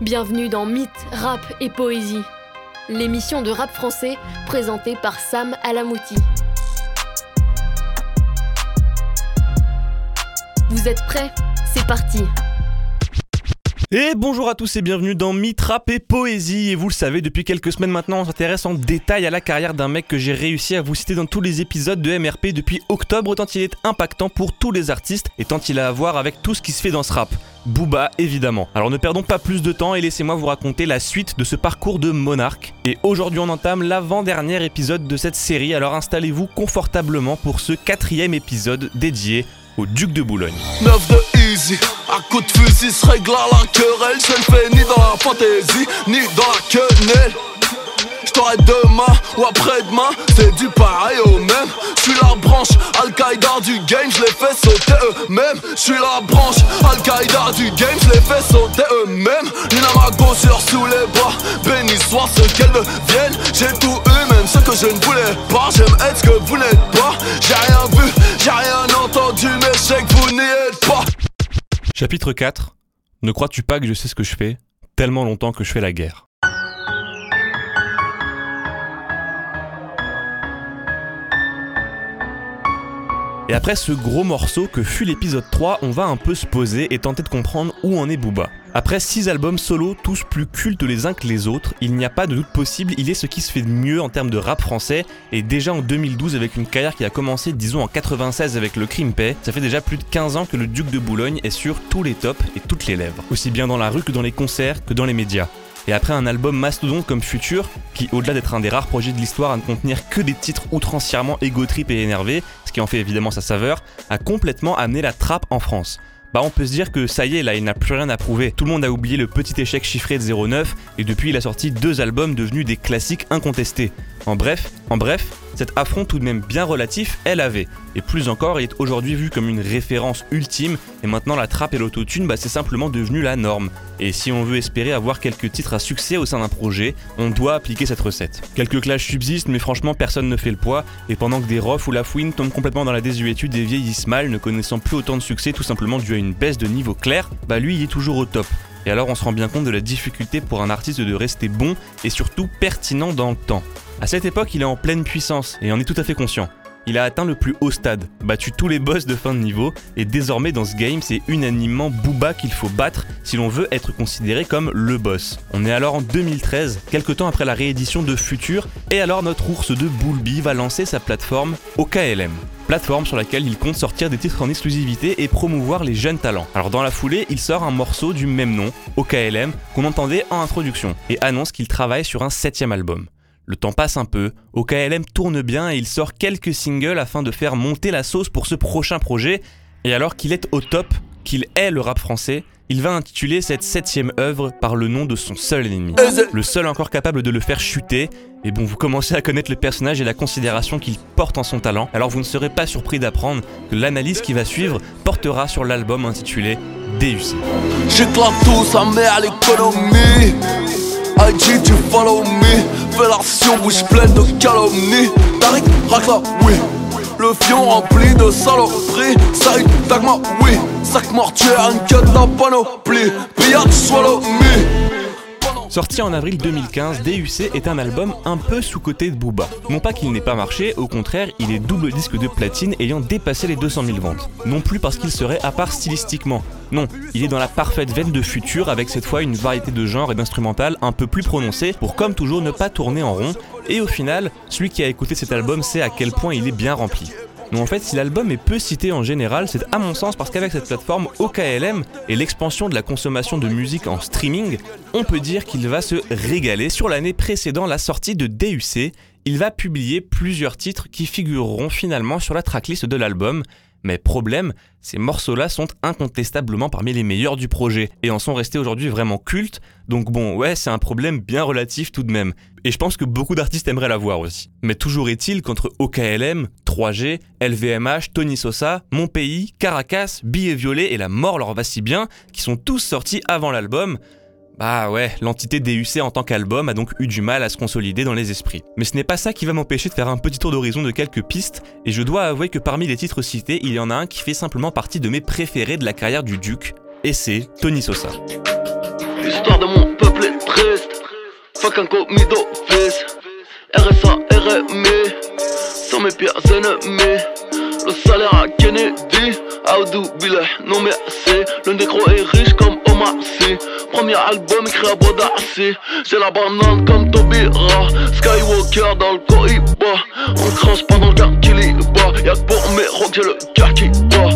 Bienvenue dans Mythe, Rap et Poésie, l'émission de rap français présentée par Sam Alamouti. Vous êtes prêts? C'est parti et bonjour à tous et bienvenue dans Mitrap et Poésie. Et vous le savez, depuis quelques semaines maintenant, on s'intéresse en détail à la carrière d'un mec que j'ai réussi à vous citer dans tous les épisodes de MRP depuis octobre, tant il est impactant pour tous les artistes et tant il a à voir avec tout ce qui se fait dans ce rap. Booba évidemment. Alors ne perdons pas plus de temps et laissez-moi vous raconter la suite de ce parcours de monarque. Et aujourd'hui on entame l'avant-dernier épisode de cette série, alors installez-vous confortablement pour ce quatrième épisode dédié au duc de Boulogne. 9 de easy, à coup de fusil se règle à la querelle. Je ne fais ni dans la fantaisie, ni dans la quenelle. J't'aurai demain ou après-demain, c'est du pareil au même. J'suis la branche Al-Qaïda du game, j'les fais sauter eux-mêmes. J'suis la branche Al-Qaïda du game, j'les fais sauter eux-mêmes. Une amago sur sous les bras, béni soit ce qu'elles deviennent. J'ai tout eu, même ce que je ne voulais pas. J'aime être ce que vous n'êtes pas. J'ai rien vu, Chapitre 4 Ne crois-tu pas que je sais ce que je fais? Tellement longtemps que je fais la guerre. Et après ce gros morceau que fut l'épisode 3, on va un peu se poser et tenter de comprendre où en est Booba. Après 6 albums solo, tous plus cultes les uns que les autres, il n'y a pas de doute possible, il est ce qui se fait de mieux en termes de rap français, et déjà en 2012 avec une carrière qui a commencé disons en 96 avec le Crimpay, ça fait déjà plus de 15 ans que le Duc de Boulogne est sur tous les tops et toutes les lèvres, aussi bien dans la rue que dans les concerts que dans les médias. Et après un album mastodonte comme Future, qui au-delà d'être un des rares projets de l'histoire à ne contenir que des titres outrancièrement égo-trip et énervés, ce qui en fait évidemment sa saveur, a complètement amené la trappe en France. Bah on peut se dire que ça y est là il n'a plus rien à prouver. Tout le monde a oublié le petit échec chiffré de 09 et depuis il a sorti deux albums devenus des classiques incontestés. En bref, en bref, cet affront tout de même bien relatif elle avait. Et plus encore, il est aujourd'hui vu comme une référence ultime et maintenant la trappe et l'autotune bah c'est simplement devenu la norme. Et si on veut espérer avoir quelques titres à succès au sein d'un projet, on doit appliquer cette recette. Quelques clashs subsistent mais franchement personne ne fait le poids et pendant que des Rof ou la Fouine tombent complètement dans la désuétude et vieillissent mal, ne connaissant plus autant de succès tout simplement dû à une baisse de niveau clair, bah lui il est toujours au top. Et alors on se rend bien compte de la difficulté pour un artiste de rester bon et surtout pertinent dans le temps. À cette époque, il est en pleine puissance et en est tout à fait conscient. Il a atteint le plus haut stade, battu tous les boss de fin de niveau, et désormais dans ce game, c'est unanimement Booba qu'il faut battre si l'on veut être considéré comme le boss. On est alors en 2013, quelques temps après la réédition de Future, et alors notre ours de Boulby va lancer sa plateforme OKLM plateforme sur laquelle il compte sortir des titres en exclusivité et promouvoir les jeunes talents. Alors dans la foulée, il sort un morceau du même nom, OKLM, qu'on entendait en introduction, et annonce qu'il travaille sur un septième album. Le temps passe un peu, OKLM tourne bien et il sort quelques singles afin de faire monter la sauce pour ce prochain projet, et alors qu'il est au top, qu'il est le rap français, il va intituler cette septième œuvre par le nom de son seul ennemi. Le seul encore capable de le faire chuter, et bon, vous commencez à connaître le personnage et la considération qu'il porte en son talent, alors vous ne serez pas surpris d'apprendre que l'analyse qui va suivre portera sur l'album intitulé DUC. J'éclate tout, met à l'économie. IG, tu follow me. Fellation, bouche pleine de calomnie. Tariq, racla, oui. Le fion rempli de saloperies. Saïd, Dagma, oui. Sac mortuaire, un cut la panoplie. Pillage, swallow me. Sorti en avril 2015, DUC est un album un peu sous-côté de Booba. Non pas qu'il n'ait pas marché, au contraire, il est double disque de platine ayant dépassé les 200 000 ventes. Non plus parce qu'il serait à part stylistiquement. Non, il est dans la parfaite veine de futur avec cette fois une variété de genres et d'instrumental un peu plus prononcée pour comme toujours ne pas tourner en rond. Et au final, celui qui a écouté cet album sait à quel point il est bien rempli. Non, en fait, si l'album est peu cité en général, c'est à mon sens parce qu'avec cette plateforme OKLM et l'expansion de la consommation de musique en streaming, on peut dire qu'il va se régaler. Sur l'année précédant la sortie de DUC, il va publier plusieurs titres qui figureront finalement sur la tracklist de l'album. Mais problème, ces morceaux-là sont incontestablement parmi les meilleurs du projet et en sont restés aujourd'hui vraiment cultes. Donc bon, ouais, c'est un problème bien relatif tout de même. Et je pense que beaucoup d'artistes aimeraient l'avoir aussi. Mais toujours est-il qu'entre OKLM, 3G, LVMH, Tony Sosa, Mon Pays, Caracas, Billet Violet et La Mort leur va si bien, qui sont tous sortis avant l'album, bah ouais, l'entité DUC en tant qu'album a donc eu du mal à se consolider dans les esprits. Mais ce n'est pas ça qui va m'empêcher de faire un petit tour d'horizon de quelques pistes, et je dois avouer que parmi les titres cités, il y en a un qui fait simplement partie de mes préférés de la carrière du Duc, et c'est Tony Sosa. L'histoire de mon peuple est triste. D'office. RSA, RMI. Sont mes pires ennemis. Le salaire à Kennedy. Aoudou Billah, non merci. Le négro est riche comme Omar Sy. Premier album écrit à Bodassi. J'ai la banane comme Tobira. Skywalker dans le Cohiba. On crache pendant le gars qui bat. Y'a que pour mes rocks, j'ai le cœur qui bat.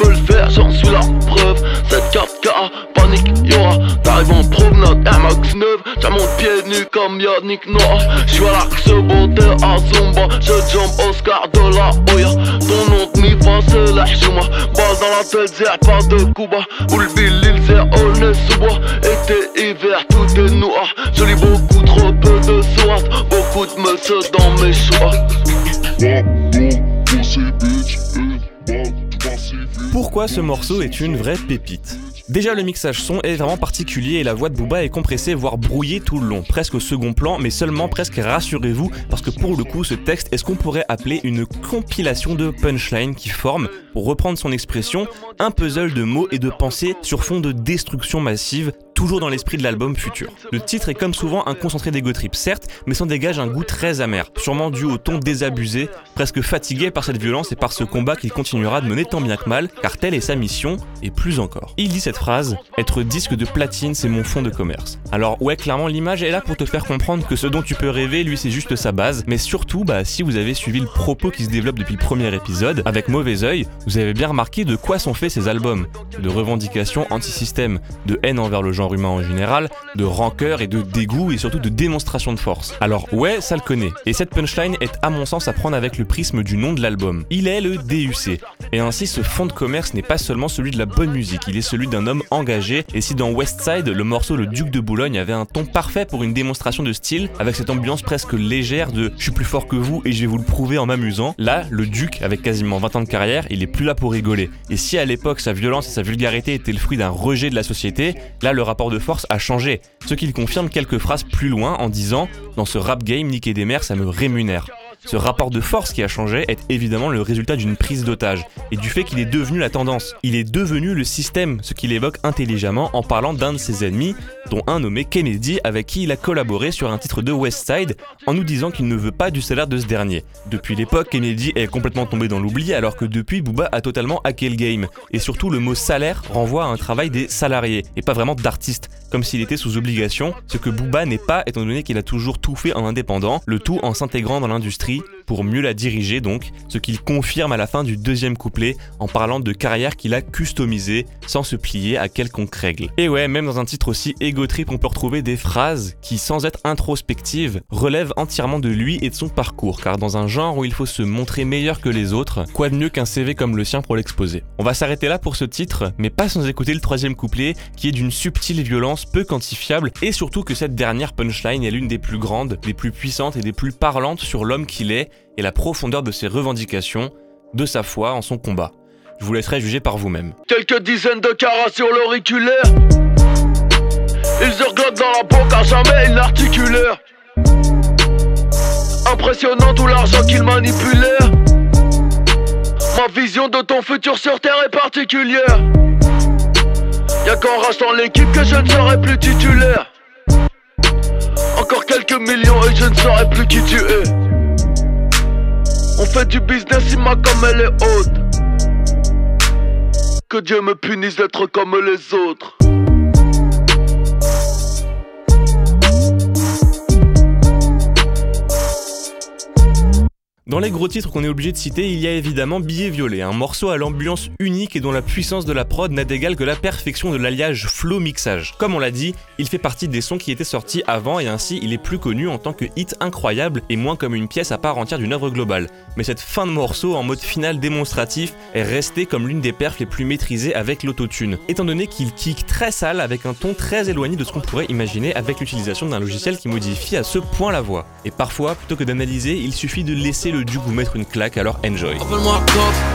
Tu peux le faire, j'en suis la preuve. Cette carte K, panique, y'aura. T'arrives en promenade, Max 9. J'ai mon pied nu comme Yannick Noah. J'suis à l'axe beauté à Zumba. Je jump Oscar de la Hoya. Ton nom de mi c'est la Hjouma. Balle dans la tête, zère pas de Cuba. Ou le zère, sous bois. Été, hiver, tout est noir. Je lis beaucoup trop peu de soirs. Beaucoup de monsieur dans mes choix. Pourquoi ce morceau est une vraie pépite Déjà le mixage son est vraiment particulier et la voix de Booba est compressée voire brouillée tout le long, presque au second plan mais seulement presque rassurez-vous parce que pour le coup ce texte est ce qu'on pourrait appeler une compilation de punchlines qui forment, pour reprendre son expression, un puzzle de mots et de pensées sur fond de destruction massive toujours dans l'esprit de l'album futur. Le titre est comme souvent un concentré d'ego trip, certes, mais s'en dégage un goût très amer, sûrement dû au ton désabusé, presque fatigué par cette violence et par ce combat qu'il continuera de mener tant bien que mal, car telle est sa mission, et plus encore. Il dit cette phrase Être disque de platine, c'est mon fond de commerce. Alors, ouais, clairement, l'image est là pour te faire comprendre que ce dont tu peux rêver, lui, c'est juste sa base, mais surtout, bah, si vous avez suivi le propos qui se développe depuis le premier épisode, avec mauvais oeil, vous avez bien remarqué de quoi sont faits ces albums. De revendications anti-système, de haine envers le genre humain en général, de rancœur et de dégoût et surtout de démonstration de force. Alors ouais, ça le connaît. Et cette punchline est à mon sens à prendre avec le prisme du nom de l'album. Il est le DUC. Et ainsi ce fond de commerce n'est pas seulement celui de la bonne musique, il est celui d'un homme engagé. Et si dans West Side, le morceau Le Duc de Boulogne avait un ton parfait pour une démonstration de style, avec cette ambiance presque légère de je suis plus fort que vous et je vais vous le prouver en m'amusant, là, le Duc, avec quasiment 20 ans de carrière, il est plus là pour rigoler. Et si à l'époque sa violence et sa vulgarité étaient le fruit d'un rejet de la société, là le rapport de force a changé, ce qu'il confirme quelques phrases plus loin en disant Dans ce rap game, niquer des mères, ça me rémunère. Ce rapport de force qui a changé est évidemment le résultat d'une prise d'otage et du fait qu'il est devenu la tendance. Il est devenu le système, ce qu'il évoque intelligemment en parlant d'un de ses ennemis, dont un nommé Kennedy avec qui il a collaboré sur un titre de West Side en nous disant qu'il ne veut pas du salaire de ce dernier. Depuis l'époque, Kennedy est complètement tombé dans l'oubli alors que depuis Booba a totalement hacké le game. Et surtout le mot salaire renvoie à un travail des salariés et pas vraiment d'artistes, comme s'il était sous obligation, ce que Booba n'est pas étant donné qu'il a toujours tout fait en indépendant, le tout en s'intégrant dans l'industrie prix pour mieux la diriger donc, ce qu'il confirme à la fin du deuxième couplet en parlant de carrière qu'il a customisée sans se plier à quelconque règle. Et ouais, même dans un titre aussi égo trip, on peut retrouver des phrases qui, sans être introspectives, relèvent entièrement de lui et de son parcours, car dans un genre où il faut se montrer meilleur que les autres, quoi de mieux qu'un CV comme le sien pour l'exposer? On va s'arrêter là pour ce titre, mais pas sans écouter le troisième couplet, qui est d'une subtile violence peu quantifiable, et surtout que cette dernière punchline est l'une des plus grandes, des plus puissantes et des plus parlantes sur l'homme qui est et la profondeur de ses revendications, de sa foi en son combat. Je vous laisserai juger par vous-même. Quelques dizaines de carats sur l'auriculaire. Ils hurlent dans la banque à jamais une articulaire. Impressionnant tout l'argent qu'ils manipulèrent. Ma vision de ton futur sur terre est particulière. Y'a qu'en rachetant l'équipe que je ne serai plus titulaire. Encore quelques millions et je ne saurai plus qui tu es. On fait du business, Ima comme elle est haute. Que Dieu me punisse d'être comme les autres. Dans les gros titres qu'on est obligé de citer, il y a évidemment Billet Violet, un morceau à l'ambiance unique et dont la puissance de la prod n'a d'égal que la perfection de l'alliage flow-mixage. Comme on l'a dit, il fait partie des sons qui étaient sortis avant et ainsi il est plus connu en tant que hit incroyable et moins comme une pièce à part entière d'une œuvre globale. Mais cette fin de morceau en mode final démonstratif est restée comme l'une des perfs les plus maîtrisées avec l'autotune, étant donné qu'il kick très sale avec un ton très éloigné de ce qu'on pourrait imaginer avec l'utilisation d'un logiciel qui modifie à ce point la voix. Et parfois, plutôt que d'analyser, il suffit de laisser le du vous mettre une claque, alors enjoy. Appelle-moi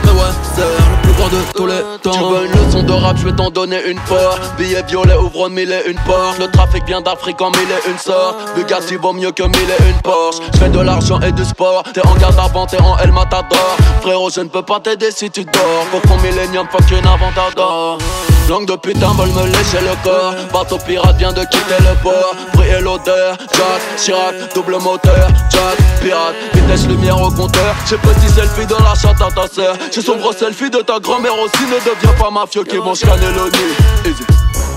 mais ouais, c'est le plus grand de tous les temps. Tu veux une leçon de rap, je vais t'en donner une part. Billet violet, ouvre mille et une porte. Le trafic vient d'Afrique en mille et une sort. Bugatti vaut mieux que mille et une Porsche. Je fais de l'argent et du sport. T'es en garde avant, t'es en El Matador. Frérot, je ne peux pas t'aider si tu dors. Pour ton millénium, fuck une d'or Langue de putain veulent me lécher le corps. Bateau pirate vient de quitter le port. Briller l'odeur Jack, Chirac, double moteur Jack, pirate, vitesse lumière au compteur. J'ai petit selfie de la chatte à ta sœur. J'ai sombre selfie de ta grand-mère aussi. Ne deviens pas mafieux qui vont scanner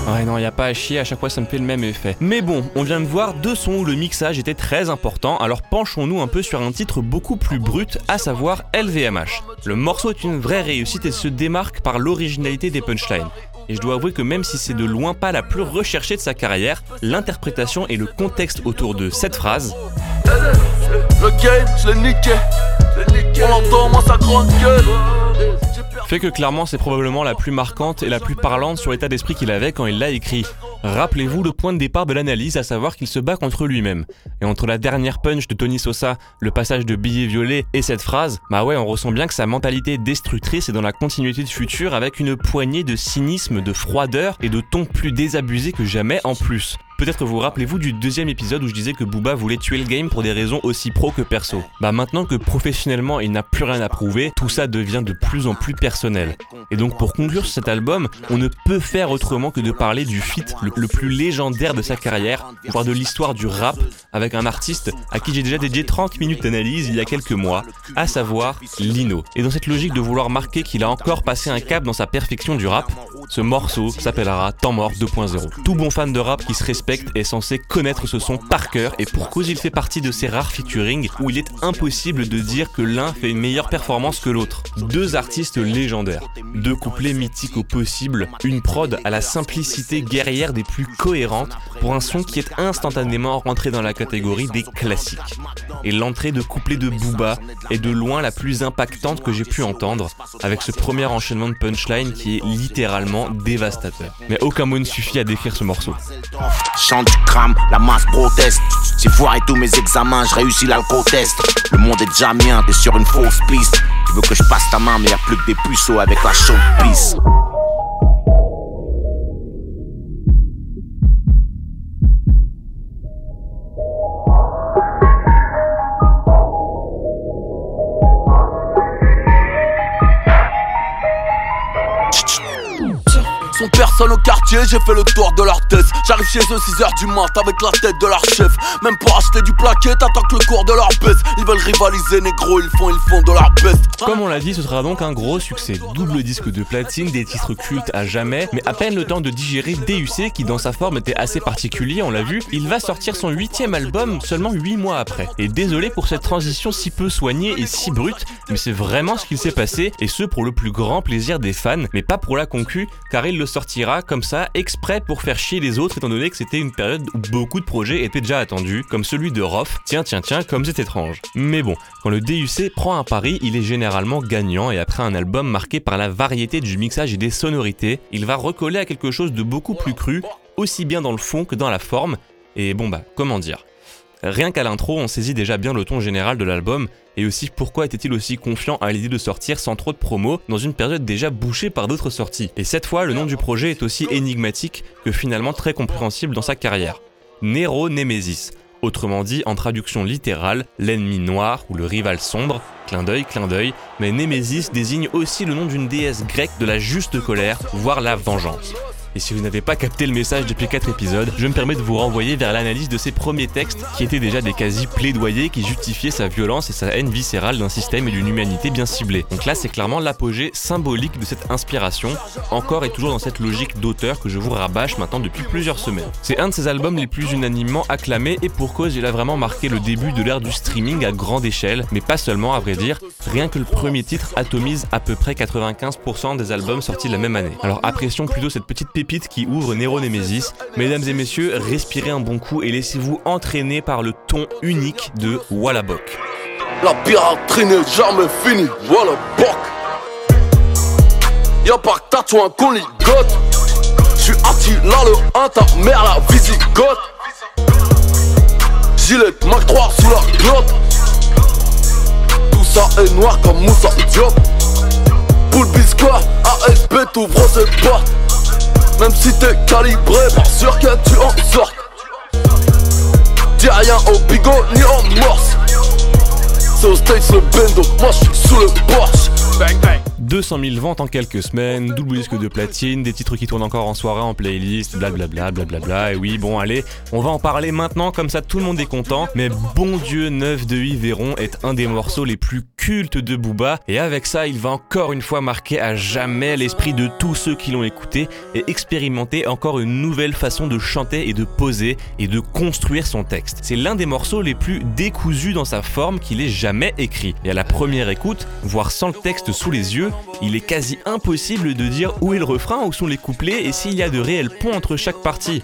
Ouais non, y a pas à chier, à chaque fois ça me fait le même effet. Mais bon, on vient de voir deux sons où le mixage était très important, alors penchons-nous un peu sur un titre beaucoup plus brut, à savoir LVMH. Le morceau est une vraie réussite et se démarque par l'originalité des punchlines. Et je dois avouer que même si c'est de loin pas la plus recherchée de sa carrière, l'interprétation et le contexte autour de cette phrase Le game, je l'ai niqué On l'entend, moi sa grande gueule fait que clairement c'est probablement la plus marquante et la plus parlante sur l'état d'esprit qu'il avait quand il l'a écrit. Rappelez-vous le point de départ de l'analyse, à savoir qu'il se bat contre lui-même. Et entre la dernière punch de Tony Sosa, le passage de billet violet et cette phrase, bah ouais, on ressent bien que sa mentalité destructrice est dans la continuité de futur avec une poignée de cynisme, de froideur et de ton plus désabusé que jamais en plus. Peut-être vous rappelez-vous du deuxième épisode où je disais que Booba voulait tuer le game pour des raisons aussi pro que perso. Bah maintenant que professionnellement il n'a plus rien à prouver, tout ça devient de plus en plus personnel. Et donc pour conclure sur cet album, on ne peut faire autrement que de parler du feat le, plus légendaire de sa carrière, voire de l'histoire du rap, avec un artiste à qui j'ai déjà dédié 30 minutes d'analyse il y a quelques mois, à savoir Lino. Et dans cette logique de vouloir marquer qu'il a encore passé un cap dans sa perfection du rap, ce morceau s'appellera Temps mort 2.0. Tout bon fan de rap qui se respecte est censé connaître ce son par cœur et pour cause il fait partie de ces rares featuring où il est impossible de dire que l'un fait une meilleure performance que l'autre. Deux artistes légendaires, deux couplets mythiques au possible, une prod à la simplicité guerrière des plus cohérentes pour un son qui est instantanément rentré dans la catégorie des classiques. Et l'entrée de couplet de Booba est de loin la plus impactante que j'ai pu entendre, avec ce premier enchaînement de punchline qui est littéralement dévastateur. Mais aucun mot ne suffit à décrire ce morceau. Chant du crame, la masse proteste. J'ai foiré tous mes examens, je réussis l'alco-test. Le monde est déjà mien, t'es sur une fausse piste. Tu veux que je passe ta main, mais y a plus que des puceaux avec la chaude piste. Personne au quartier, j'ai fait le tour de leur tête. J'arrive chez eux 6h du mat avec la tête de leur chef. Même pour acheter du plaquet, t'attends que le cours de leur baisse. Ils veulent rivaliser, négro, ils font, ils font de leur best. Comme on l'a dit, ce sera donc un gros succès. Double disque de platine, des titres cultes à jamais, mais à peine le temps de digérer DUC qui dans sa forme était assez particulier, on l'a vu. Il va sortir son huitième album seulement 8 mois après. Et désolé pour cette transition si peu soignée et si brute, mais c'est vraiment ce qu'il s'est passé, et ce pour le plus grand plaisir des fans, mais pas pour la concu, car il le sortira comme ça, exprès pour faire chier les autres, étant donné que c'était une période où beaucoup de projets étaient déjà attendus, comme celui de Roth. Tiens, tiens, tiens, comme c'est étrange. Mais bon, quand le DUC prend un pari, il est généralement gagnant, et après un album marqué par la variété du mixage et des sonorités, il va recoller à quelque chose de beaucoup plus cru, aussi bien dans le fond que dans la forme, et bon bah, comment dire? Rien qu'à l'intro, on saisit déjà bien le ton général de l'album, et aussi pourquoi était-il aussi confiant à l'idée de sortir sans trop de promos dans une période déjà bouchée par d'autres sorties. Et cette fois, le nom du projet est aussi énigmatique que finalement très compréhensible dans sa carrière. Nero Nemesis. Autrement dit, en traduction littérale, l'ennemi noir ou le rival sombre, clin d'œil, clin d'œil, mais Nemesis désigne aussi le nom d'une déesse grecque de la juste colère, voire la vengeance. Et si vous n'avez pas capté le message depuis 4 épisodes, je me permets de vous renvoyer vers l'analyse de ses premiers textes, qui étaient déjà des quasi-plaidoyers qui justifiaient sa violence et sa haine viscérale d'un système et d'une humanité bien ciblée. Donc là, c'est clairement l'apogée symbolique de cette inspiration, encore et toujours dans cette logique d'auteur que je vous rabâche maintenant depuis plusieurs semaines. C'est un de ses albums les plus unanimement acclamés et pour cause, il a vraiment marqué le début de l'ère du streaming à grande échelle, mais pas seulement à vrai dire, rien que le premier titre atomise à peu près 95% des albums sortis la même année. Alors apprécions plutôt cette petite qui ouvre Nero Nemesis. Mesdames et messieurs, respirez un bon coup et laissez-vous entraîner par le ton unique de Wallabok. La piraterie n'est jamais finie, boc. Y'a pas que tatouin qu'on ligote. J'suis Attila le 1, ta mère la visigote. Gilet Mac 3 sous la glotte. Tout ça est noir comme Moussa Diop. Poule biscuit, ASP t'ouvre ses portes. Même si t'es calibré, pas sûr que tu en sortes. Dis rien au bigot ni en morse. C'est au States le bendo, moi sous le porche. Bang bang. 200 000 ventes en quelques semaines, double disque de platine, des titres qui tournent encore en soirée en playlist, blablabla, blablabla. Et oui, bon, allez, on va en parler maintenant, comme ça tout le monde est content. Mais bon Dieu, 9 de Yveron est un des morceaux les plus cultes de Booba. Et avec ça, il va encore une fois marquer à jamais l'esprit de tous ceux qui l'ont écouté et expérimenter encore une nouvelle façon de chanter et de poser et de construire son texte. C'est l'un des morceaux les plus décousus dans sa forme qu'il ait jamais écrit. Et à la première écoute, voire sans le texte sous les yeux, il est quasi impossible de dire où est le refrain, où sont les couplets et s'il y a de réels ponts entre chaque partie.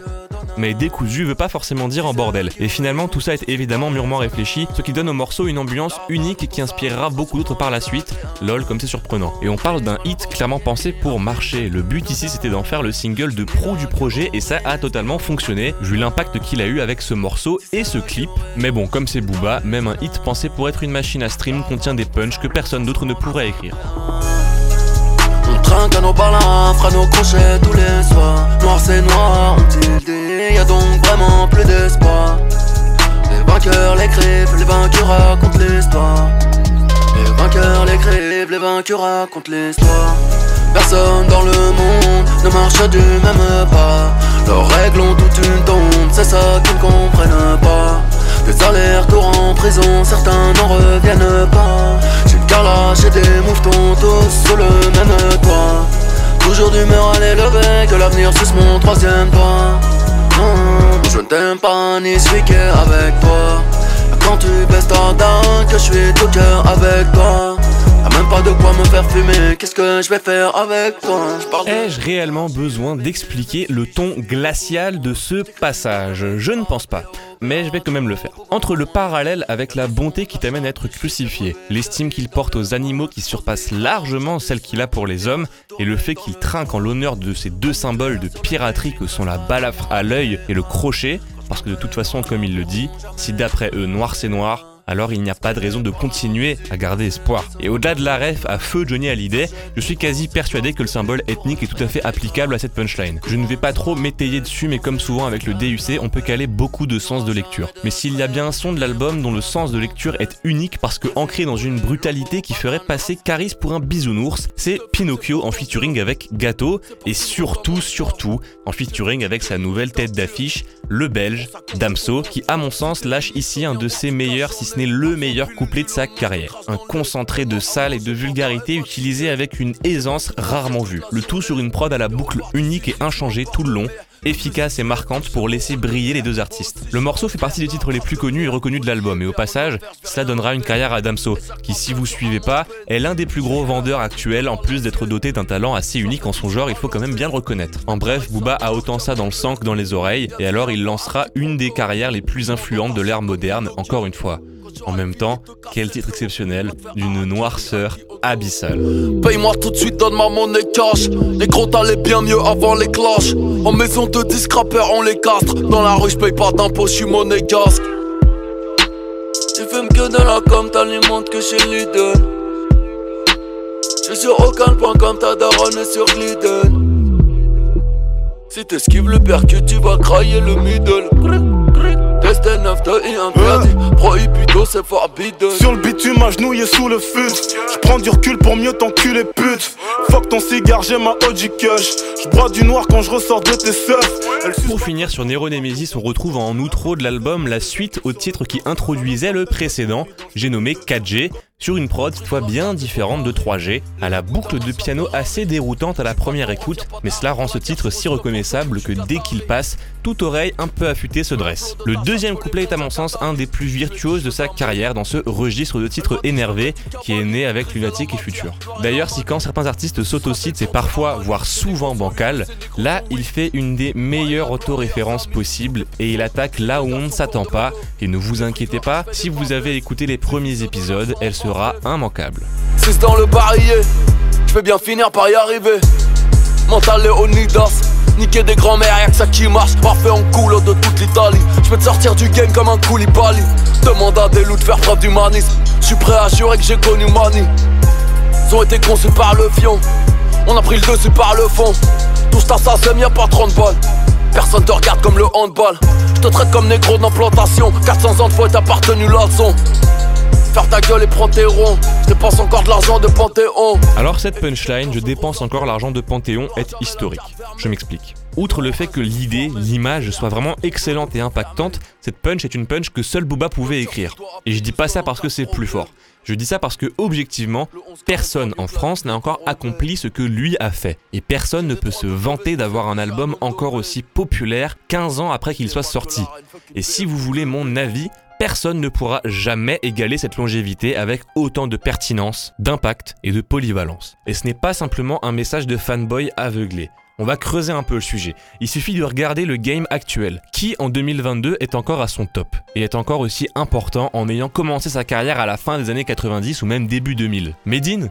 Mais décousu veut pas forcément dire en bordel. Et finalement, tout ça est évidemment mûrement réfléchi, ce qui donne au morceau une ambiance unique qui inspirera beaucoup d'autres par la suite. Lol, comme c'est surprenant. Et on parle d'un hit clairement pensé pour marcher. Le but ici, c'était d'en faire le single de pro du projet et ça a totalement fonctionné, vu l'impact qu'il a eu avec ce morceau et ce clip. Mais bon, comme c'est Booba, même un hit pensé pour être une machine à stream contient des punchs que personne d'autre ne pourrait écrire. On trinque à nos nos tous les soirs. Noir c'est noir, on donc vraiment plus d'espoir. Les vainqueurs les vainqueurs racontent l'histoire. Les vainqueurs l'écrivent, les vainqueurs racontent l'histoire. Personne dans le monde ne marche du même pas. Leurs règles ont toute une tombe, c'est ça qu'ils ne comprennent pas. Des allers-retours en prison, certains n'en reviennent pas. J'ai le carrelage et des mouvements tous sur le même toit. Toujours d'humeur à l'élever, que l'avenir suce mon troisième doigt. Non, je ne t'aime pas ni suis avec toi. Je suis tout cœur avec toi. Qu'est-ce que je Ai-je réellement besoin d'expliquer le ton glacial de ce passage? Je ne pense pas, mais je vais quand même le faire. Entre le parallèle avec la bonté qui t'amène à être crucifié, l'estime qu'il porte aux animaux qui surpasse largement celle qu'il a pour les hommes, et le fait qu'il trinque en l'honneur de ces deux symboles de piraterie que sont la balafre à l'œil et le crochet, parce que de toute façon, comme il le dit, si d'après eux noir c'est noir, alors il n'y a pas de raison de continuer à garder espoir. Et au-delà de la ref à feu Johnny Hallyday, je suis quasi persuadé que le symbole ethnique est tout à fait applicable à cette punchline. Je ne vais pas trop m'étayer dessus, mais comme souvent avec le DUC, on peut caler beaucoup de sens de lecture. Mais s'il y a bien un son de l'album dont le sens de lecture est unique parce que ancré dans une brutalité qui ferait passer Caris pour un bisounours, c'est Pinocchio en featuring avec Gato, et surtout, surtout, en featuring avec sa nouvelle tête d'affiche, le belge Damso, qui à mon sens lâche ici un de ses meilleurs, si le meilleur couplet de sa carrière. Un concentré de salle et de vulgarité utilisé avec une aisance rarement vue. Le tout sur une prod à la boucle unique et inchangée tout le long, efficace et marquante pour laisser briller les deux artistes. Le morceau fait partie des titres les plus connus et reconnus de l'album, et au passage, cela donnera une carrière à Damso, qui si vous suivez pas, est l'un des plus gros vendeurs actuels, en plus d'être doté d'un talent assez unique en son genre, il faut quand même bien le reconnaître. En bref, Booba a autant ça dans le sang que dans les oreilles, et alors il lancera une des carrières les plus influentes de l'ère moderne, encore une fois. En même temps, quel titre exceptionnel, d'une noirceur abyssale. Paye-moi tout de suite, donne ma monnaie cash. Les gros t'allais bien mieux avant les clashs. En maison de disque rappeur, on les castre. Dans la rue, j'paye pas d'impôts, j'suis monégasque. Tu fumes que de la com, t'alimentes que chez Lidl. J'suis sur aucun point comme ta daronne est sur Gliden. Si t'esquives le percu, tu vas crailler le middle. Test 9 de et interdit. Prohibido, c'est forbidden. Sur le bitume, agenouillé sous le fut. J'prends du recul pour mieux t'enculer, pute. Fuck ton cigare, j'ai ma OG Kush. J'bois du noir quand je ressors de tes seufs. Pour finir sur Nero Nemesis, on retrouve en outro de l'album la suite au titre qui introduisait le précédent, j'ai nommé 4G, sur une prod cette fois bien différente de 3G, à la boucle de piano assez déroutante à la première écoute, mais cela rend ce titre si reconnaissable que dès qu'il passe, toute oreille un peu affûtée se dresse. Le deuxième couplet est à mon sens un des plus virtuoses de sa carrière dans ce registre de titres énervés qui est né avec Lunatic et Future. D'ailleurs, si quand certains artistes s'autocitent, c'est parfois, voire souvent bancal, là il fait une des meilleures autoréférences possibles et il attaque là où on ne s'attend pas. Et ne vous inquiétez pas, si vous avez écouté les premiers épisodes, elle sera immanquable. 6 dans le barillet, je vais bien finir par y arriver. Mental Léonidas, niquer des grands-mères, y'a que ça qui marche. Parfait en coulo de toute l'Italie. Je peux te sortir du game comme un Koulibaly. Demande à des loups de faire preuve d'humanisme. Je suis prêt à jurer que j'ai connu Mani. Ils ont été conçus par le fion. On a pris le dessus par le fond. Tout ça, ça sème, y'a pas 30 balles. Personne te regarde comme le handball. Je te traite comme négro d'implantation. 400 ans de fois t'as appartenu la leçon. Faire ta gueule et prends. Je dépense encore de l'argent de Panthéon. Alors cette punchline, je dépense encore l'argent de Panthéon, est historique. Je m'explique. Outre le fait que l'idée, l'image soit vraiment excellente et impactante, cette punch est une punch que seul Booba pouvait écrire. Et je dis pas ça parce que c'est plus fort. Je dis ça parce que, objectivement, personne en France n'a encore accompli ce que lui a fait. Et personne ne peut se vanter d'avoir un album encore aussi populaire 15 ans après qu'il soit sorti. Et si vous voulez mon avis, personne ne pourra jamais égaler cette longévité avec autant de pertinence, d'impact et de polyvalence. Et ce n'est pas simplement un message de fanboy aveuglé. On va creuser un peu le sujet. Il suffit de regarder le game actuel, qui en 2022 est encore à son top, et est encore aussi important en ayant commencé sa carrière à la fin des années 90 ou même début 2000. Medine?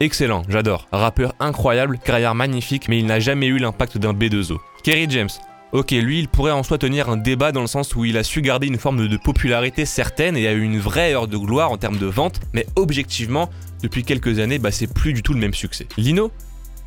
Excellent, j'adore. Rappeur incroyable, carrière magnifique, mais il n'a jamais eu l'impact d'un B2O. Kerry James Ok, lui, il pourrait en soi tenir un débat dans le sens où il a su garder une forme de popularité certaine et a eu une vraie heure de gloire en termes de vente, mais objectivement, depuis quelques années, bah, c'est plus du tout le même succès. Lino?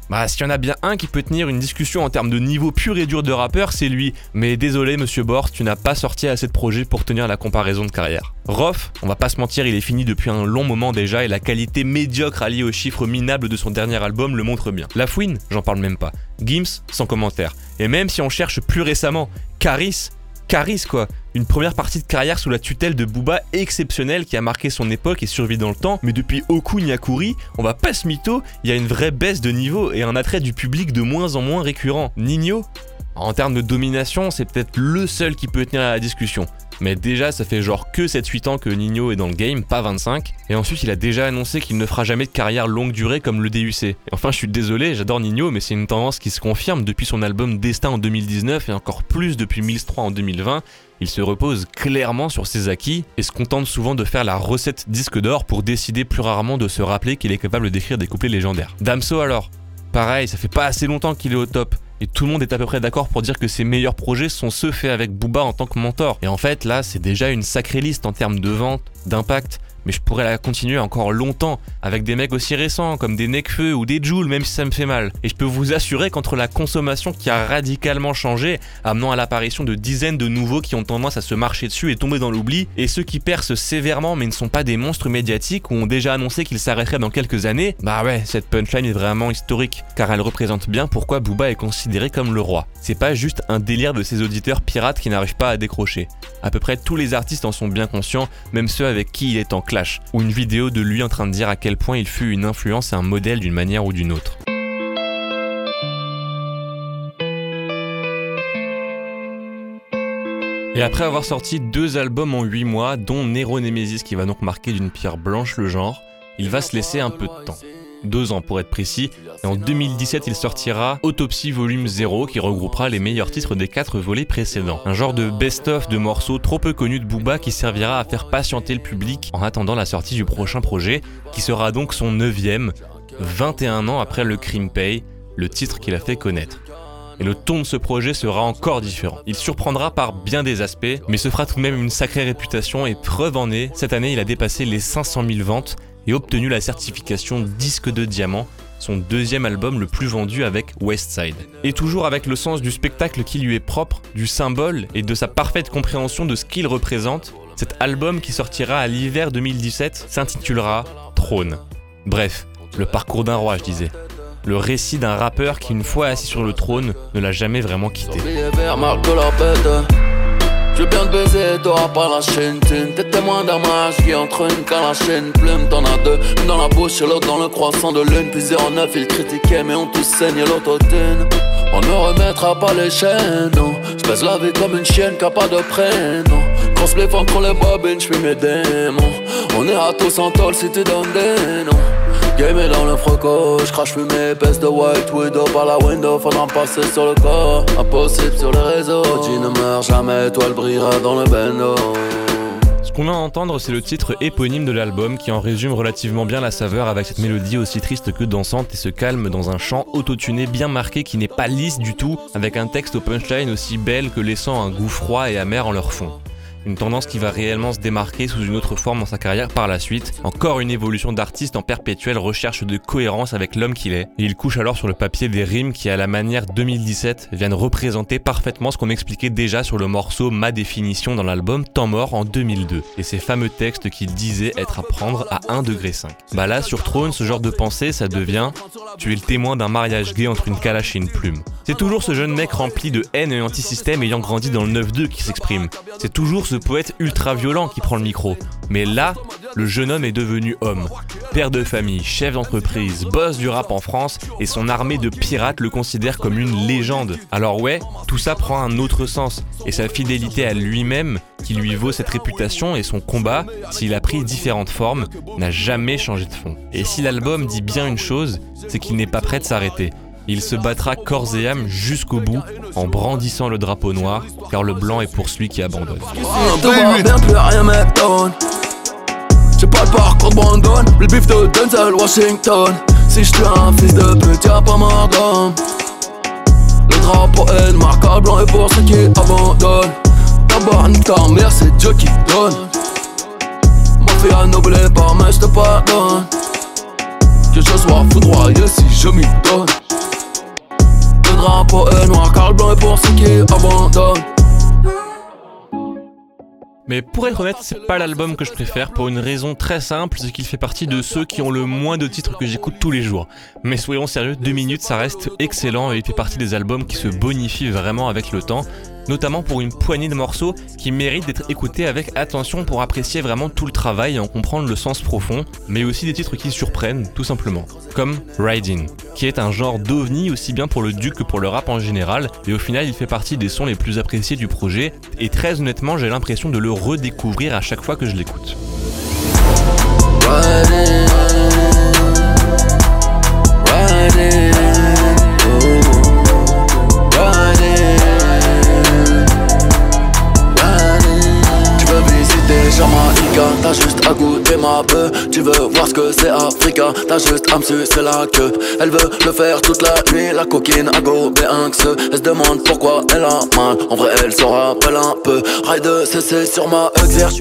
Bah, s'il y en a bien un qui peut tenir une discussion en termes de niveau pur et dur de rappeur, c'est lui. Mais désolé, monsieur Bors, tu n'as pas sorti assez de projets pour tenir la comparaison de carrière. Roth, on va pas se mentir, il est fini depuis un long moment déjà et la qualité médiocre alliée aux chiffres minables de son dernier album le montre bien. La Fouine, j'en parle même pas. Gims, sans commentaire. Et même si on cherche plus récemment, Caris, Caris quoi. Une première partie de carrière sous la tutelle de Booba exceptionnelle qui a marqué son époque et survit dans le temps, mais depuis Oku Nyakuri, on va pas se mytho, il y a une vraie baisse de niveau et un attrait du public de moins en moins récurrent. Nino En termes de domination, c'est peut-être le seul qui peut tenir à la discussion. Mais déjà, ça fait genre que 7-8 ans que Nino est dans le game, pas 25. Et ensuite, il a déjà annoncé qu'il ne fera jamais de carrière longue durée comme le DUC. Enfin, je suis désolé, j'adore Nino, mais c'est une tendance qui se confirme depuis son album Destin en 2019 et encore plus depuis Mills 3 en 2020. Il se repose clairement sur ses acquis et se contente souvent de faire la recette disque d'or pour décider plus rarement de se rappeler qu'il est capable d'écrire des couplets légendaires. Damso alors? Pareil, ça fait pas assez longtemps qu'il est au top. Et tout le monde est à peu près d'accord pour dire que ses meilleurs projets sont ceux faits avec Booba en tant que mentor. Et en fait, là, c'est déjà une sacrée liste en termes de vente, d'impact, mais je pourrais la continuer encore longtemps avec des mecs aussi récents comme des Necfeu ou des Joule même si ça me fait mal. Et je peux vous assurer qu'entre la consommation qui a radicalement changé, amenant à l'apparition de dizaines de nouveaux qui ont tendance à se marcher dessus et tomber dans l'oubli, et ceux qui percent sévèrement mais ne sont pas des monstres médiatiques ou ont déjà annoncé qu'ils s'arrêteraient dans quelques années, bah ouais, cette punchline est vraiment historique car elle représente bien pourquoi Booba est considéré comme le roi. C'est pas juste un délire de ses auditeurs pirates qui n'arrivent pas à décrocher. À peu près tous les artistes en sont bien conscients, même ceux avec qui il est en ou une vidéo de lui en train de dire à quel point il fut une influence et un modèle d'une manière ou d'une autre. Et après avoir sorti deux albums en 8 mois, dont Nero Nemesis qui va donc marquer d'une pierre blanche le genre, il va se laisser un peu de temps deux ans pour être précis, et en 2017 il sortira Autopsy Volume 0 qui regroupera les meilleurs titres des quatre volets précédents. Un genre de best-of de morceaux trop peu connus de Booba qui servira à faire patienter le public en attendant la sortie du prochain projet, qui sera donc son neuvième, 21 ans après le Crime Pay, le titre qu'il a fait connaître. Et le ton de ce projet sera encore différent. Il surprendra par bien des aspects, mais se fera tout de même une sacrée réputation et preuve en est, cette année il a dépassé les 500 000 ventes et obtenu la certification disque de diamant, son deuxième album le plus vendu avec Westside. Et toujours avec le sens du spectacle qui lui est propre, du symbole et de sa parfaite compréhension de ce qu'il représente, cet album qui sortira à l'hiver 2017 s'intitulera Trône. Bref, le parcours d'un roi, je disais. Le récit d'un rappeur qui, une fois assis sur le trône, ne l'a jamais vraiment quitté. Je bien te baiser, t'auras pas la chaîne. T'es témoin d'un match qui entraîne quand la chaîne. Plume T'en as deux, une dans la bouche et l'autre dans le croissant de lune. Puis neuf, ils critiquaient mais on tous saigne l'autotune. On ne remettra pas les chaînes, non. J'pèse la vie comme une chienne qui a pas de prénom. Grosse les contre les bobines, j'fuis mes démons. On à tous en tôle si tu donnes des noms Game ne meurs jamais, toi le brillera dans le. Ce qu'on vient d'entendre, c'est le titre éponyme de l'album qui en résume relativement bien la saveur avec cette mélodie aussi triste que dansante et se calme dans un chant autotuné bien marqué qui n'est pas lisse du tout, avec un texte au punchline aussi belle que laissant un goût froid et amer en leur fond. Une tendance qui va réellement se démarquer sous une autre forme dans sa carrière par la suite. Encore une évolution d'artiste en perpétuelle recherche de cohérence avec l'homme qu'il est. Il couche alors sur le papier des rimes qui, à la manière 2017, viennent représenter parfaitement ce qu'on m'expliquait déjà sur le morceau Ma définition dans l'album Temps mort en 2002. Et ces fameux textes qu'il disait être à prendre à 1 degré 5. Bah là, sur Trône, ce genre de pensée, ça devient Tu es le témoin d'un mariage gay entre une calache et une plume. C'est toujours ce jeune mec rempli de haine et anti-système ayant grandi dans le 9-2 qui s'exprime. C'est toujours ce poète ultra violent qui prend le micro. Mais là, le jeune homme est devenu homme. Père de famille, chef d'entreprise, boss du rap en France et son armée de pirates le considère comme une légende. Alors ouais, tout ça prend un autre sens et sa fidélité à lui-même qui lui vaut cette réputation et son combat, s'il a pris différentes formes, n'a jamais changé de fond. Et si l'album dit bien une chose, c'est qu'il n'est pas prêt de s'arrêter. Il se battra corps et âme jusqu'au bout en brandissant le drapeau noir, car le blanc est pour celui qui abandonne. Le parcours de Brandon, le bif de Denzel Washington. Si je un fils de pute, y'a pas mort d'homme. Le drapeau est marquable blanc est pour ceux qui abandonnent. D'abord, nique ta mère, c'est Dieu qui donne. Ma fille a noblé par mais je te pardonne. Que je sois foudroyé si je m'y donne mais pour être honnête, c'est pas l'album que je préfère pour une raison très simple, c'est qu'il fait partie de ceux qui ont le moins de titres que j'écoute tous les jours. Mais soyons sérieux, deux minutes ça reste excellent et il fait partie des albums qui se bonifient vraiment avec le temps notamment pour une poignée de morceaux qui méritent d'être écoutés avec attention pour apprécier vraiment tout le travail et en comprendre le sens profond, mais aussi des titres qui surprennent, tout simplement, comme Riding, qui est un genre d'ovni aussi bien pour le duc que pour le rap en général, et au final il fait partie des sons les plus appréciés du projet, et très honnêtement j'ai l'impression de le redécouvrir à chaque fois que je l'écoute. T'as juste à goûter ma Tu veux voir ce que c'est Africa, t'as juste à me Elle veut le faire toute la nuit, la coquine que Elle se demande pourquoi elle a mal, en vrai elle rappelle un peu. Ride CC sur ma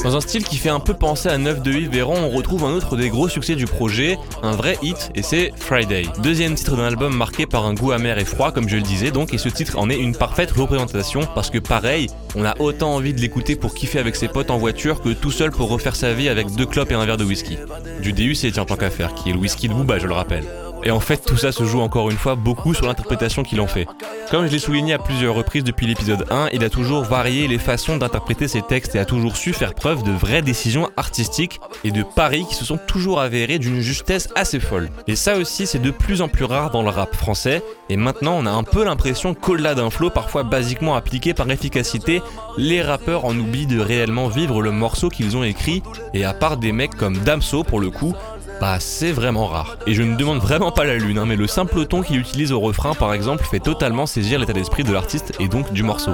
Dans un style qui fait un peu penser à 9 de Yves Véron, on retrouve un autre des gros succès du projet, un vrai hit, et c'est Friday. Deuxième titre d'un album marqué par un goût amer et froid, comme je le disais donc, et ce titre en est une parfaite représentation, parce que pareil, on a autant envie de l'écouter pour kiffer avec ses potes en voiture que tout seul pour refaire sa vie avec deux clopes et un verre de whisky. Du DUC en tant qu'affaire, qui est le whisky de Booba, je le rappelle. Et en fait, tout ça se joue encore une fois beaucoup sur l'interprétation qu'il en fait. Comme je l'ai souligné à plusieurs reprises depuis l'épisode 1, il a toujours varié les façons d'interpréter ses textes et a toujours su faire preuve de vraies décisions artistiques et de paris qui se sont toujours avérés d'une justesse assez folle. Et ça aussi, c'est de plus en plus rare dans le rap français, et maintenant on a un peu l'impression qu'au-delà d'un flow parfois basiquement appliqué par efficacité, les rappeurs en oublient de réellement vivre le morceau qu'ils ont écrit, et à part des mecs comme Damso pour le coup, bah c'est vraiment rare. Et je ne demande vraiment pas la lune, hein, mais le simple ton qu'il utilise au refrain par exemple fait totalement saisir l'état d'esprit de l'artiste et donc du morceau.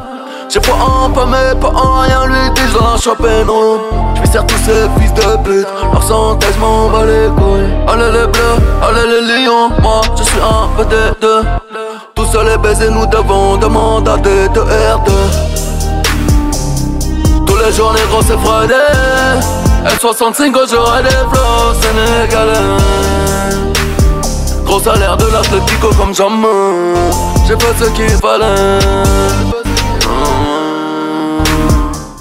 J'ai pas un pas mais pas un rien lui dis je choper non Je vais tous ces fils de pute Leur santé je m'en bats les couilles. Allez les bleus, allez les lions Moi je suis un peu des deux. Tout seul et baiser nous devons demander à des deux R2 Tous les jours les gros c'est Friday L65 j'aurai des sénégalais Gros salaire de comme J'ai pas ce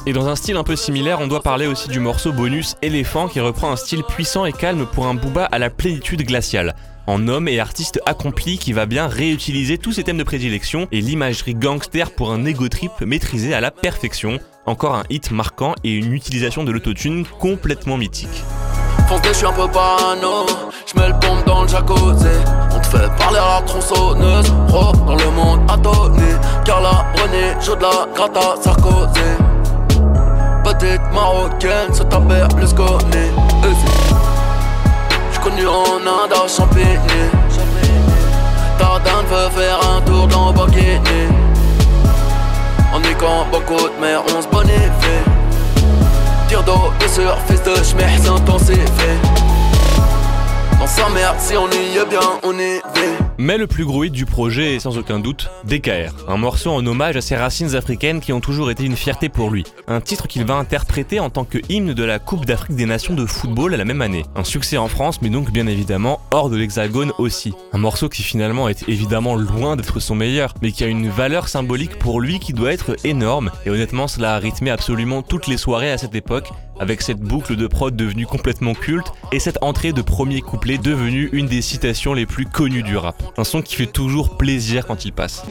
et dans un style un peu similaire, on doit parler aussi du morceau bonus Éléphant qui reprend un style puissant et calme pour un booba à la plénitude glaciale. En homme et artiste accompli qui va bien réutiliser tous ses thèmes de prédilection et l'imagerie gangster pour un ego trip maîtrisé à la perfection. Encore un hit marquant et une utilisation de l'autotune complètement mythique. Fonce je suis un peu parano, je mets le pompe dans le jacuzzi. On te fait parler à la tronçonneuse, pro dans le monde adonné Carla, René, je de la grata Sarkozy. Petite marocaine, se taper le sconné J'connu en Inde à Champigny. Tardin veut faire un tour dans Bokini est quand beaucoup de mer, on se bonifie Tire d'eau, sûr, fils de schmeh, c'est intensif On s'emmerde si on y est bien, on y vit Mais le plus gros hit du projet est sans aucun doute DKR, un morceau en hommage à ses racines africaines qui ont toujours été une fierté pour lui. Un titre qu'il va interpréter en tant que hymne de la Coupe d'Afrique des Nations de football à la même année. Un succès en France, mais donc bien évidemment hors de l'Hexagone aussi. Un morceau qui finalement est évidemment loin d'être son meilleur, mais qui a une valeur symbolique pour lui qui doit être énorme, et honnêtement cela a rythmé absolument toutes les soirées à cette époque, avec cette boucle de prod devenue complètement culte, et cette entrée de premier couplet devenue une des citations les plus connues du rap. Un son qui fait toujours plaisir quand il passe.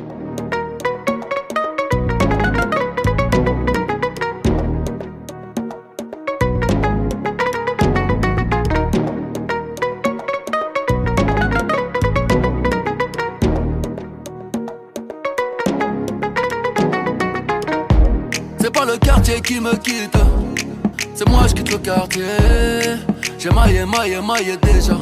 C'est pas le quartier qui me quitte, c'est moi je quitte le quartier. J'ai maillé, maillé, maillé déjà.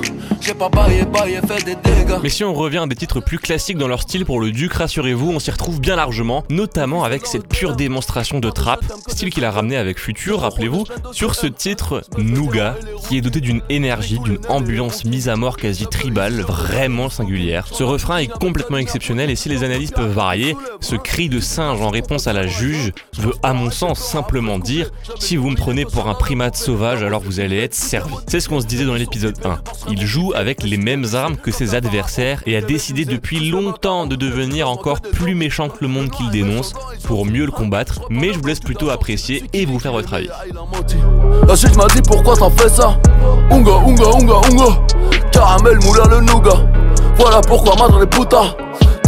Mais si on revient à des titres plus classiques dans leur style pour le Duc, rassurez-vous, on s'y retrouve bien largement, notamment avec cette pure démonstration de trap, style qu'il a ramené avec Future, rappelez-vous, sur ce titre Nougat, qui est doté d'une énergie, d'une ambiance mise à mort quasi tribale, vraiment singulière. Ce refrain est complètement exceptionnel et si les analyses peuvent varier, ce cri de singe en réponse à la juge veut à mon sens simplement dire si vous me prenez pour un primate sauvage alors vous allez être servi. C'est ce qu'on se disait dans l'épisode 1. Il joue avec les mêmes armes que ses adversaires et a décidé depuis longtemps de devenir encore plus méchant que le monde qu'il dénonce pour mieux le combattre, mais je vous laisse plutôt apprécier et vous faire votre avis. La suite m'a dit pourquoi t'as fait ça? Unga, unga, unga, unga. Caramel, moula, le nougat. Voilà pourquoi madre les putas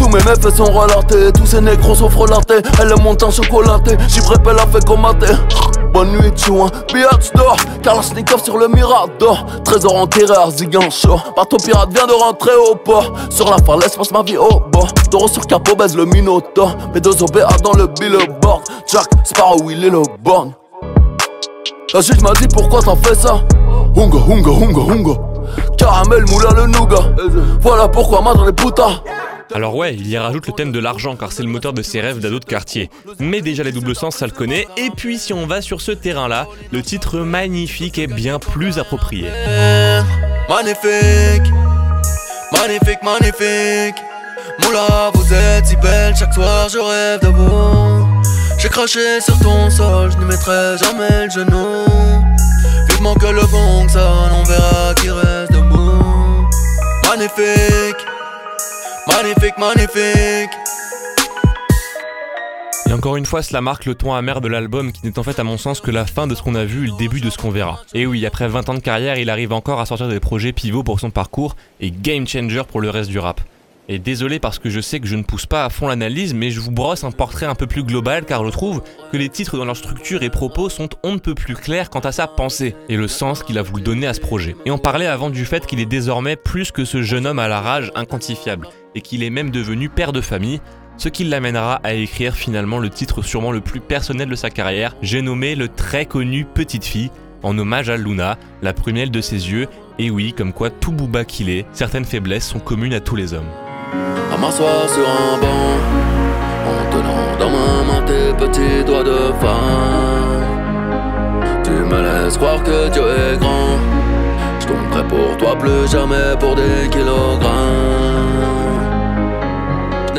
tous mes meufs sont relatés, tous ces négros sont frelatés. Elle est montée en chocolaté, j'y prépare la fait commater Bonne nuit, chouin, biatch d'or. Kalashnikov sur le Mirador. Trésor enterré, Arzigan chaud. Bateau pirate vient de rentrer au port. Sur la falaise, passe ma vie au bord. Taureau sur capot, baise le Minotaur. Mes deux OBA dans le billboard. Jack Sparrow, il est le born la juge m'a dit pourquoi t'as fait ça? Hunga, hunga, hunga, hunga Caramel, moula, le nougat. Voilà pourquoi madre les putas Alors ouais, il y rajoute le thème de l'argent car c'est le moteur de ses rêves d'ado de quartier. Mais déjà les doubles sens, ça le connaît. Et puis si on va sur ce terrain-là, le titre magnifique est bien plus approprié. Magnifique. Magnifique, magnifique. Moula, vous êtes si belle Chaque soir je rêve de vous J'ai craché sur ton sol Je ne mettrai jamais le genou Vivement que le On verra qui reste debout Magnifique Magnifique, magnifique Et encore une fois, cela marque le ton amer de l'album qui n'est en fait à mon sens que la fin de ce qu'on a vu et le début de ce qu'on verra. Et oui, après 20 ans de carrière, il arrive encore à sortir des projets pivots pour son parcours et game changer pour le reste du rap. Et désolé parce que je sais que je ne pousse pas à fond l'analyse, mais je vous brosse un portrait un peu plus global car je trouve que les titres dans leur structure et propos sont on ne peut plus clairs quant à sa pensée et le sens qu'il a voulu donner à ce projet. Et on parlait avant du fait qu'il est désormais plus que ce jeune homme à la rage inquantifiable, et qu'il est même devenu père de famille, ce qui l'amènera à écrire finalement le titre sûrement le plus personnel de sa carrière, j'ai nommé le très connu Petite Fille, en hommage à Luna, la prunelle de ses yeux, et oui, comme quoi tout booba qu'il est, certaines faiblesses sont communes à tous les hommes. À m'asseoir sur un banc En tenant dans ma main tes petits doigts de femme. Tu me laisses croire que Dieu est grand. Je tomberai pour toi plus jamais pour des kilogrammes.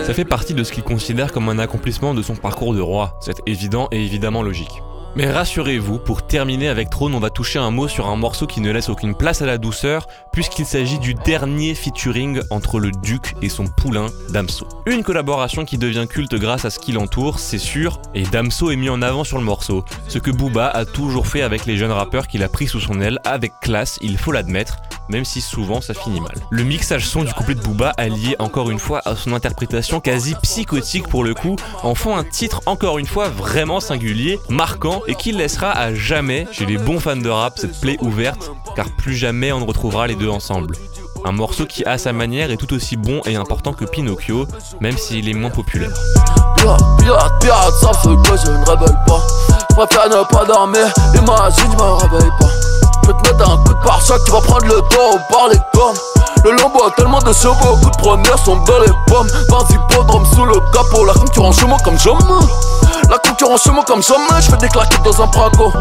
Ça fait partie de ce qu'il considère comme un accomplissement de son parcours de roi, c'est évident et évidemment logique. Mais rassurez-vous, pour terminer avec Trône, on va toucher un mot sur un morceau qui ne laisse aucune place à la douceur, puisqu'il s'agit du dernier featuring entre le Duc et son poulain, Damso. Une collaboration qui devient culte grâce à ce qui l'entoure, c'est sûr, et Damso est mis en avant sur le morceau, ce que Booba a toujours fait avec les jeunes rappeurs qu'il a pris sous son aile, avec classe, il faut l'admettre, même si souvent ça finit mal. Le mixage son du couplet de Booba, allié encore une fois à son interprétation quasi psychotique pour le coup, en font un titre encore une fois vraiment singulier, marquant et qui laissera à jamais chez les bons fans de rap cette plaie ouverte, car plus jamais on ne retrouvera les deux ensemble. Un morceau qui à sa manière est tout aussi bon et important que Pinocchio, même s'il est moins populaire. Je peux te mettre un coup de pare-choc qui va prendre le dos par les pommes. Le lambeau a tellement de chevaux, coup de première tombe dans les pommes. Dans hippodrome sous le capot, la concurrence chez moi comme jamais. La concurrence chez moi comme jamais, je fais des dans un braco.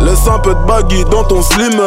Laisse un peu de baggy dans ton slim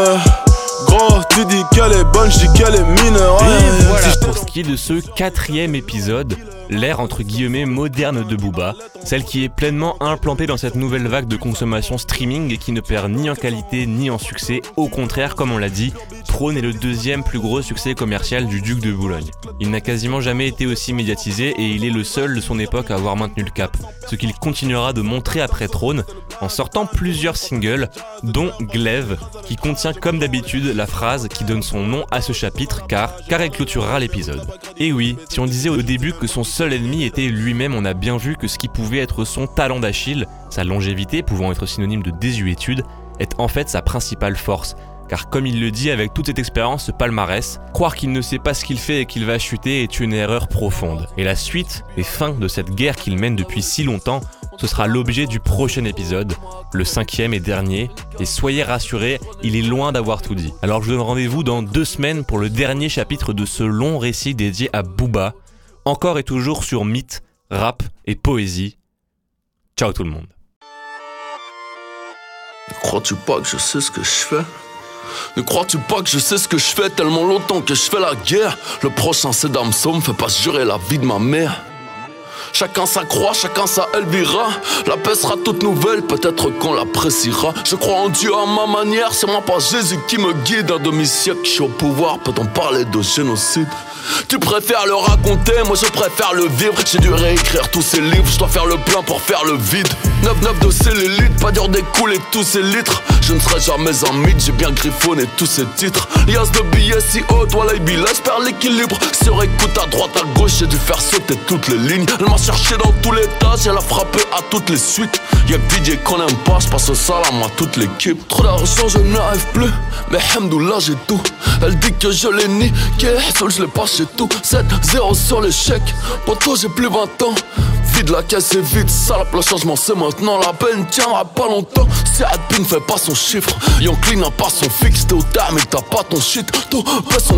Gros, tu dis qu'elle est bonne, je dis qu'elle est mineure. Et voilà pour ce qui est de ce quatrième épisode l'ère entre guillemets moderne de Booba, celle qui est pleinement implantée dans cette nouvelle vague de consommation streaming et qui ne perd ni en qualité ni en succès, au contraire, comme on l'a dit, Prône est le deuxième plus gros succès commercial du duc de Boulogne. Il n'a quasiment jamais été aussi médiatisé et il est le seul de son époque à avoir maintenu le cap, ce qu'il continuera de montrer après Trône en sortant plusieurs singles, dont Glaive, qui contient comme d'habitude la phrase qui donne son nom à ce chapitre car, car elle clôturera l'épisode. Et oui, si on disait au début que son seul ennemi était lui-même, on a bien vu que ce qui pouvait être son talent d'Achille, sa longévité pouvant être synonyme de désuétude, est en fait sa principale force, car comme il le dit avec toute cette expérience, ce palmarès, croire qu'il ne sait pas ce qu'il fait et qu'il va chuter est une erreur profonde. Et la suite et fin de cette guerre qu'il mène depuis si longtemps, ce sera l'objet du prochain épisode, le cinquième et dernier, et soyez rassurés, il est loin d'avoir tout dit. Alors je donne rendez-vous dans deux semaines pour le dernier chapitre de ce long récit dédié à Booba, encore et toujours sur mythe, rap et poésie. Ciao tout le monde. Crois-tu pas que je sais ce que je fais? Ne crois-tu pas que je sais ce que je fais tellement longtemps que je fais la guerre? Le prochain c'est me fait pas jurer la vie de ma mère. Chacun sa croix, chacun sa Elvira. La paix sera toute nouvelle, peut-être qu'on l'appréciera. Je crois en Dieu à ma manière, c'est moi pas Jésus qui me guide. Un demi-siècle, je suis au pouvoir, peut-on parler de génocide? Tu préfères le raconter, moi je préfère le vivre. J'ai dû réécrire tous ces livres, je dois faire le plein pour faire le vide. 9-9 de cellulite, pas dur d'écouler tous ces litres. Je ne serai jamais un mythe, j'ai bien griffonné tous ces titres. Lias de billets si haut, toi la je perds l'équilibre. Sur écoute à droite, à gauche, j'ai dû faire sauter toutes les lignes. Elle m'a cherché dans tous les tâches, elle a frappé à toutes les suites. Y'a que qu'on aime pas, j'passe au salam à toute l'équipe. Trop d'argent, je n'arrive plus, mais hamdoullah j'ai tout. Elle dit que je l'ai niqué, seul je l'ai pas chez tout 7-0 sur l'échec Poto j'ai plus 20 ans. Vide la caisse est vide, salope le changement c'est maintenant. La peine tiendra pas longtemps. Si Adpin fait pas son chiffre Young Clean n'a pas son fixe. T'es au terme et t'as pas ton shit. Tout son